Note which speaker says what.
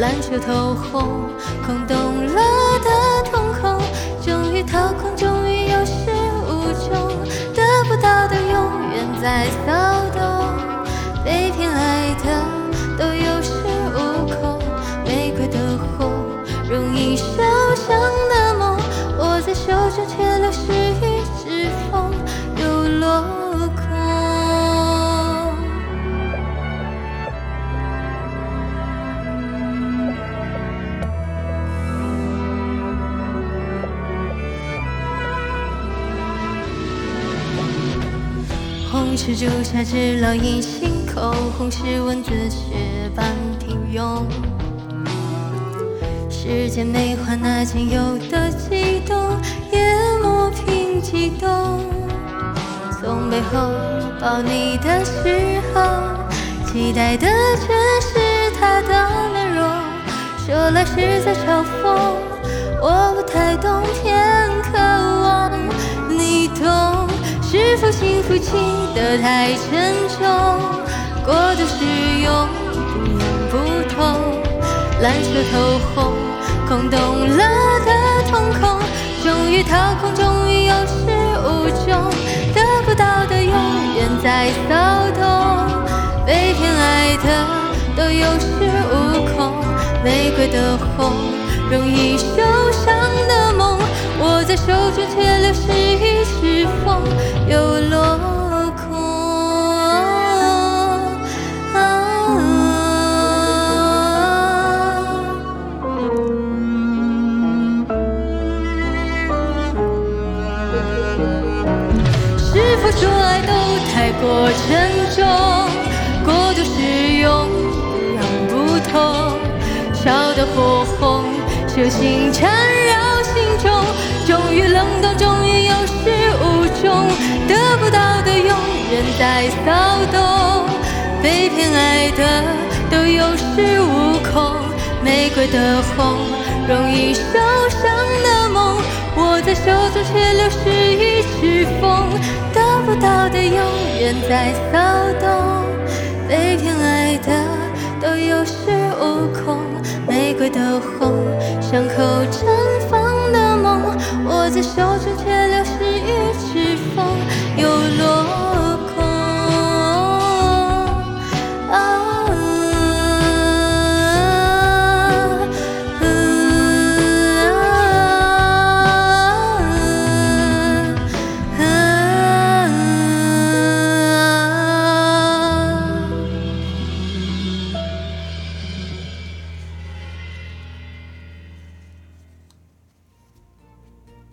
Speaker 1: 烂熟透红，空洞了的瞳孔，终于掏空，终于有始无终，得不到的永远在骚动，被偏爱的是朱砂痣烙印心口，红是蚊子血般平庸。时间美化那仅有的悸动，也磨平激动。从背后抱你的时候，期待的却是他的面容。说来是在嘲讽，我不太懂，偏是否幸福轻得太沉重？过度使用，不痒不痛，烂熟透红，空洞了的瞳孔，终于掏空，终于有始无终，得不到的永远在骚动，被偏爱的都有恃无恐，玫瑰的红，容易受伤的梦，握在手中却流失说爱都太过沉重？过度使用，不痒不痛，烧得火红，手心缠绕心中，终于冷冻，终于有始无终，得不到的永远在骚动，被偏爱的都有恃无恐，玫瑰的红，容易受伤的梦，握在手中却流失于指缝，的永远在骚动，被偏爱的都有恃无恐，玫瑰的红，伤口